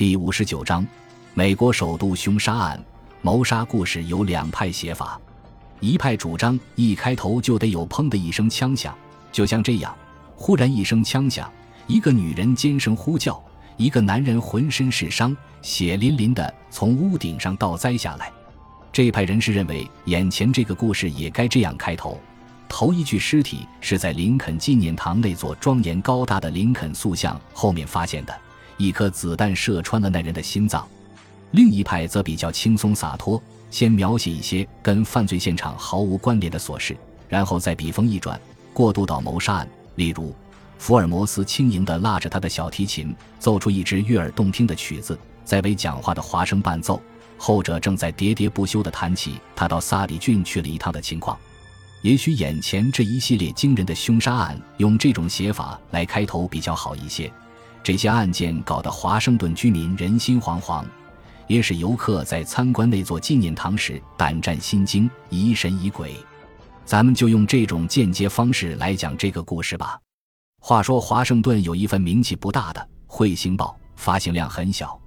第五十九章，美国首都凶杀案谋杀故事有两派写法，一派主张一开头就得有砰的一声枪响，就像这样，忽然一声枪响，一个女人尖声呼叫，一个男人浑身是伤，血淋淋的从屋顶上倒栽下来。这派人士认为，眼前这个故事也该这样开头。头一具尸体是在林肯纪念堂那座庄严高大的林肯塑像后面发现的，一颗子弹射穿了那人的心脏。另一派则比较轻松洒脱，先描写一些跟犯罪现场毫无关联的琐事，然后再笔锋一转，过渡到谋杀案。例如，福尔摩斯轻盈地拉着他的小提琴，奏出一支悦耳动听的曲子，在为讲话的华生伴奏，后者正在喋喋不休地谈起他到萨里郡去了一趟的情况。也许眼前这一系列惊人的凶杀案用这种写法来开头比较好一些。这些案件搞得华盛顿居民人心惶惶，也使游客在参观那座纪念堂时胆战心惊、疑神疑鬼。咱们就用这种间接方式来讲这个故事吧。话说，华盛顿有一份名气不大的《彗星报》，发行量很小，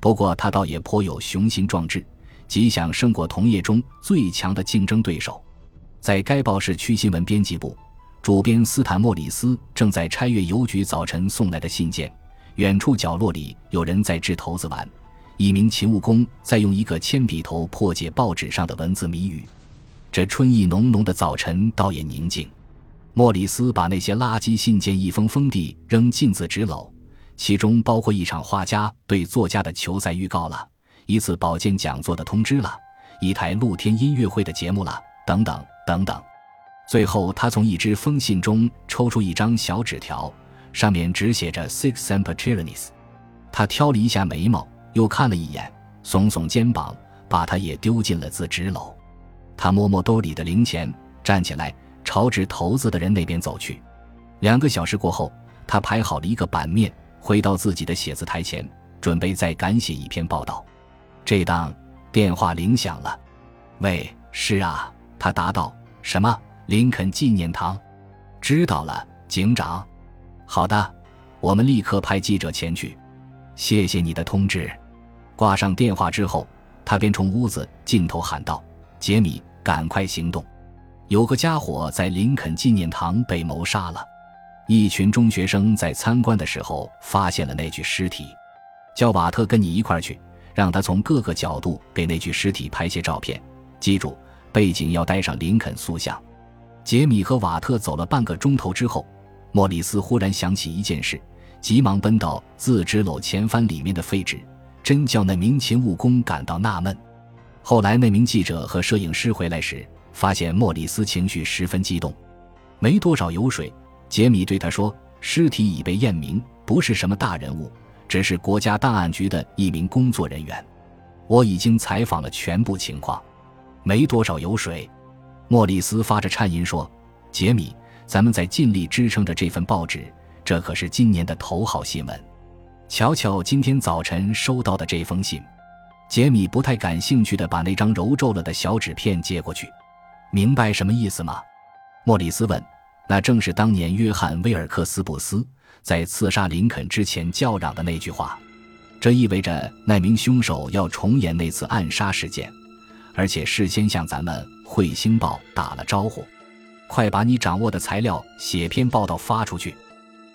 不过它倒也颇有雄心壮志，极想胜过同业中最强的竞争对手。在该报市区新闻编辑部，主编斯坦莫里斯正在拆阅邮局早晨送来的信件。远处角落里有人在掷骰子玩，一名勤务工在用一个铅笔头破解报纸上的文字谜语。这春意浓浓的早晨倒也宁静。莫里斯把那些垃圾信件一封封地扔进自纸篓，其中包括一场画家对作家的球赛预告了，一次保健讲座的通知了，一台露天音乐会的节目了，等等。等等，最后他从一只封信中抽出一张小纸条，上面只写着 “Six Semper Tyrannis”。他挑了一下眉毛，又看了一眼，耸耸肩膀，把它也丢进了自纸篓。他摸摸兜里的零钱，站起来，朝纸头子的人那边走去。两个小时过后，他排好了一个版面，回到自己的写字台前，准备再赶写一篇报道。这当电话铃响了，“喂，是啊。”他答道：“什么？林肯纪念堂？知道了，警长。好的，我们立刻派记者前去。谢谢你的通知。”挂上电话之后，他便冲屋子尽头喊道：“杰米，赶快行动！有个家伙在林肯纪念堂被谋杀了。一群中学生在参观的时候发现了那具尸体。叫瓦特跟你一块去，让他从各个角度给那具尸体拍些照片。记住。”背景要带上林肯塑像。杰米和瓦特走了半个钟头之后，莫里斯忽然想起一件事，急忙奔到自纸篓前翻里面的废纸，真叫那名勤务工感到纳闷。后来那名记者和摄影师回来时，发现莫里斯情绪十分激动。没多少油水，杰米对他说：“尸体已被验明，不是什么大人物，只是国家档案局的一名工作人员。我已经采访了全部情况。”没多少油水，莫里斯发着颤音说：“杰米，咱们在尽力支撑着这份报纸，这可是今年的头号新闻。瞧瞧今天早晨收到的这封信。”杰米不太感兴趣地把那张揉皱了的小纸片接过去。“明白什么意思吗？”莫里斯问。“那正是当年约翰·威尔克斯布斯在刺杀林肯之前叫嚷的那句话。这意味着那名凶手要重演那次暗杀事件。”而且事先向咱们《彗星报》打了招呼，快把你掌握的材料写篇报道发出去。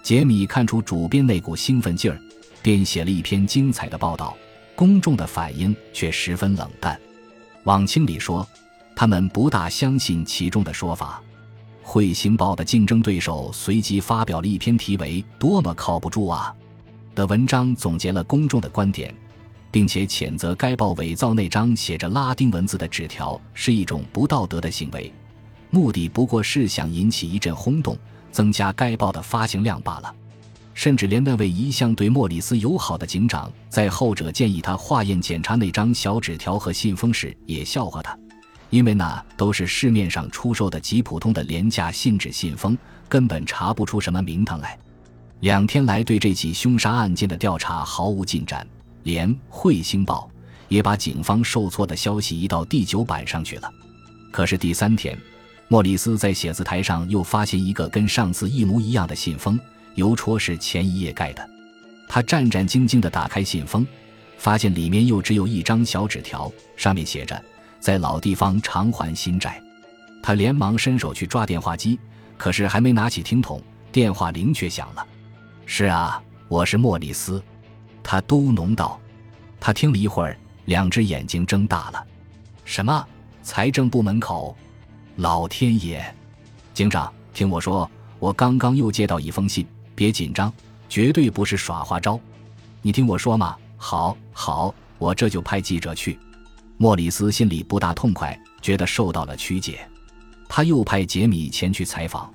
杰米看出主编那股兴奋劲儿，便写了一篇精彩的报道。公众的反应却十分冷淡。往清里说，他们不大相信其中的说法。《彗星报》的竞争对手随即发表了一篇题为“多么靠不住啊”的文章，总结了公众的观点。并且谴责该报伪造那张写着拉丁文字的纸条是一种不道德的行为，目的不过是想引起一阵轰动，增加该报的发行量罢了。甚至连那位一向对莫里斯友好的警长，在后者建议他化验检查那张小纸条和信封时，也笑话他，因为那都是市面上出售的极普通的廉价信纸信封，根本查不出什么名堂来。两天来对这起凶杀案件的调查毫无进展。连《彗星报》也把警方受挫的消息移到第九版上去了。可是第三天，莫里斯在写字台上又发现一个跟上次一模一样的信封，邮戳是前一页盖的。他战战兢兢地打开信封，发现里面又只有一张小纸条，上面写着“在老地方偿还新债”。他连忙伸手去抓电话机，可是还没拿起听筒，电话铃却响了。“是啊，我是莫里斯。”他嘟哝道。他听了一会儿，两只眼睛睁大了。“什么？财政部门口？老天爷！警长，听我说，我刚刚又接到一封信，别紧张，绝对不是耍花招。你听我说嘛。好，好，我这就派记者去。”莫里斯心里不大痛快，觉得受到了曲解。他又派杰米前去采访，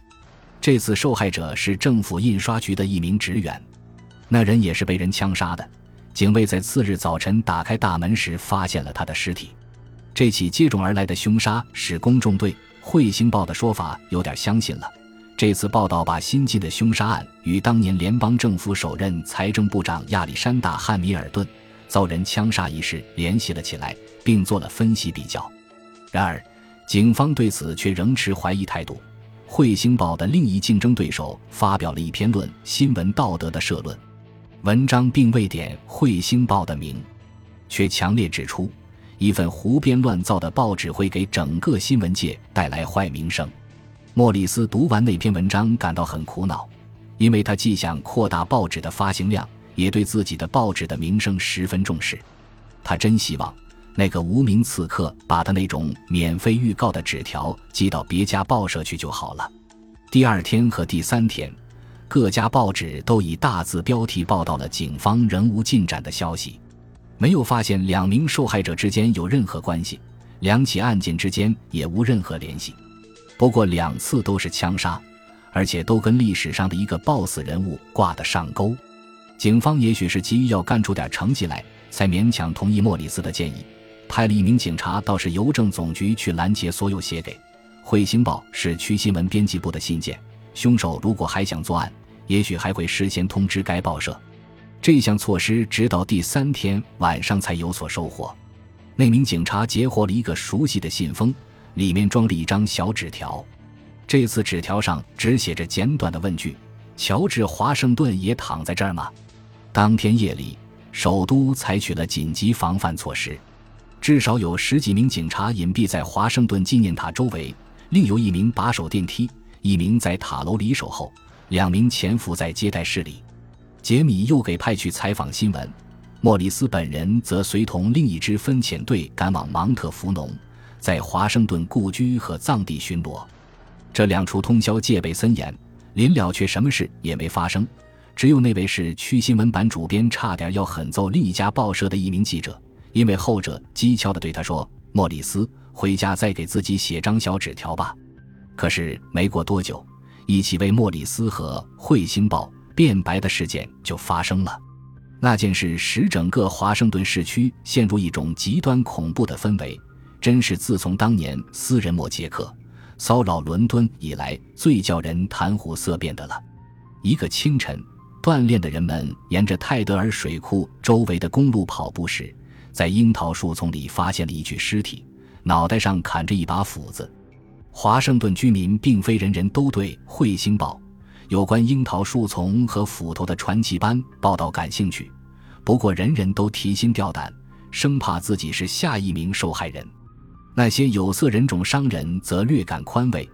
这次受害者是政府印刷局的一名职员，那人也是被人枪杀的。警卫在次日早晨打开大门时，发现了他的尸体。这起接踵而来的凶杀使公众对《彗星报》的说法有点相信了。这次报道把新近的凶杀案与当年联邦政府首任财政部长亚历山大·汉密尔顿遭人枪杀一事联系了起来，并做了分析比较。然而，警方对此却仍持怀疑态度。《彗星报》的另一竞争对手发表了一篇论新闻道德的社论，文章并未点《彗星报》的名，却强烈指出，一份胡编乱造的报纸会给整个新闻界带来坏名声。莫里斯读完那篇文章，感到很苦恼，因为他既想扩大报纸的发行量，也对自己的报纸的名声十分重视。他真希望。那个无名刺客把他那种免费预告的纸条寄到别家报社去就好了。第二天和第三天，各家报纸都以大字标题报道了警方仍无进展的消息，没有发现两名受害者之间有任何关系，两起案件之间也无任何联系。不过两次都是枪杀，而且都跟历史上的一个暴死人物挂得上钩。警方也许是急于要干出点成绩来，才勉强同意莫里斯的建议。派了一名警察到市邮政总局去拦截所有写给《彗星报》市区新闻编辑部的信件。凶手如果还想作案，也许还会事先通知该报社。这项措施直到第三天晚上才有所收获。那名警察截获了一个熟悉的信封，里面装着一张小纸条。这次纸条上只写着简短的问句：“乔治·华盛顿也躺在这儿吗？”当天夜里，首都采取了紧急防范措施。至少有十几名警察隐蔽在华盛顿纪念塔周围，另有一名把守电梯，一名在塔楼里守候，两名潜伏在接待室里。杰米又给派去采访新闻，莫里斯本人则随同另一支分遣队赶往芒特福农，在华盛顿故居和藏地巡逻。这两处通宵戒备森严，临了却什么事也没发生，只有那位是区新闻版主编差点要狠揍另一家报社的一名记者。因为后者讥诮地对他说：“莫里斯，回家再给自己写张小纸条吧。”可是没过多久，一起为莫里斯和《彗星报》辩白的事件就发生了。那件事使整个华盛顿市区陷入一种极端恐怖的氛围，真是自从当年私人莫杰克骚扰伦敦以来最叫人谈虎色变的了。一个清晨，锻炼的人们沿着泰德尔水库周围的公路跑步时。在樱桃树丛里发现了一具尸体，脑袋上砍着一把斧子。华盛顿居民并非人人都对《彗星报》有关樱桃树丛和斧头的传奇般报道感兴趣，不过人人都提心吊胆，生怕自己是下一名受害人。那些有色人种商人则略感宽慰，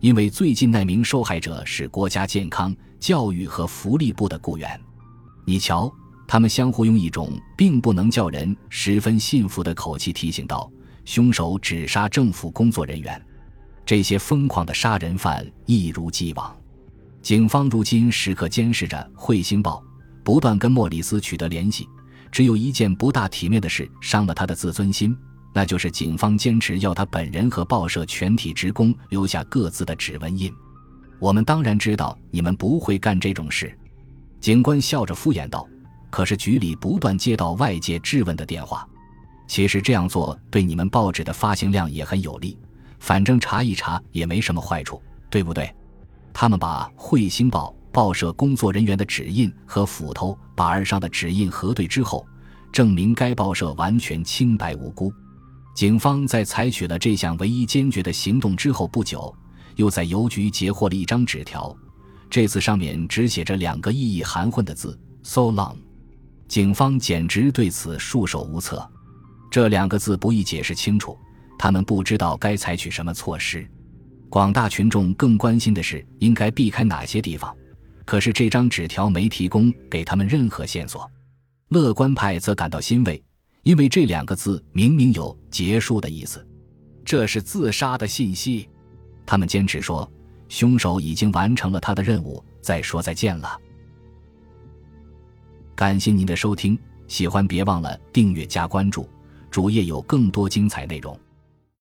因为最近那名受害者是国家健康、教育和福利部的雇员。你瞧。他们相互用一种并不能叫人十分信服的口气提醒道：“凶手只杀政府工作人员。”这些疯狂的杀人犯一如既往。警方如今时刻监视着《彗星报》，不断跟莫里斯取得联系。只有一件不大体面的事伤了他的自尊心，那就是警方坚持要他本人和报社全体职工留下各自的指纹印。我们当然知道你们不会干这种事，警官笑着敷衍道。可是局里不断接到外界质问的电话，其实这样做对你们报纸的发行量也很有利。反正查一查也没什么坏处，对不对？他们把《彗星报》报社工作人员的指印和斧头把儿上的指印核对之后，证明该报社完全清白无辜。警方在采取了这项唯一坚决的行动之后不久，又在邮局截获了一张纸条，这次上面只写着两个意义含混的字：“So long。”警方简直对此束手无策。这两个字不易解释清楚，他们不知道该采取什么措施。广大群众更关心的是应该避开哪些地方，可是这张纸条没提供给他们任何线索。乐观派则感到欣慰，因为这两个字明明有结束的意思，这是自杀的信息。他们坚持说，凶手已经完成了他的任务，再说再见了。感谢您的收听，喜欢别忘了订阅加关注，主页有更多精彩内容。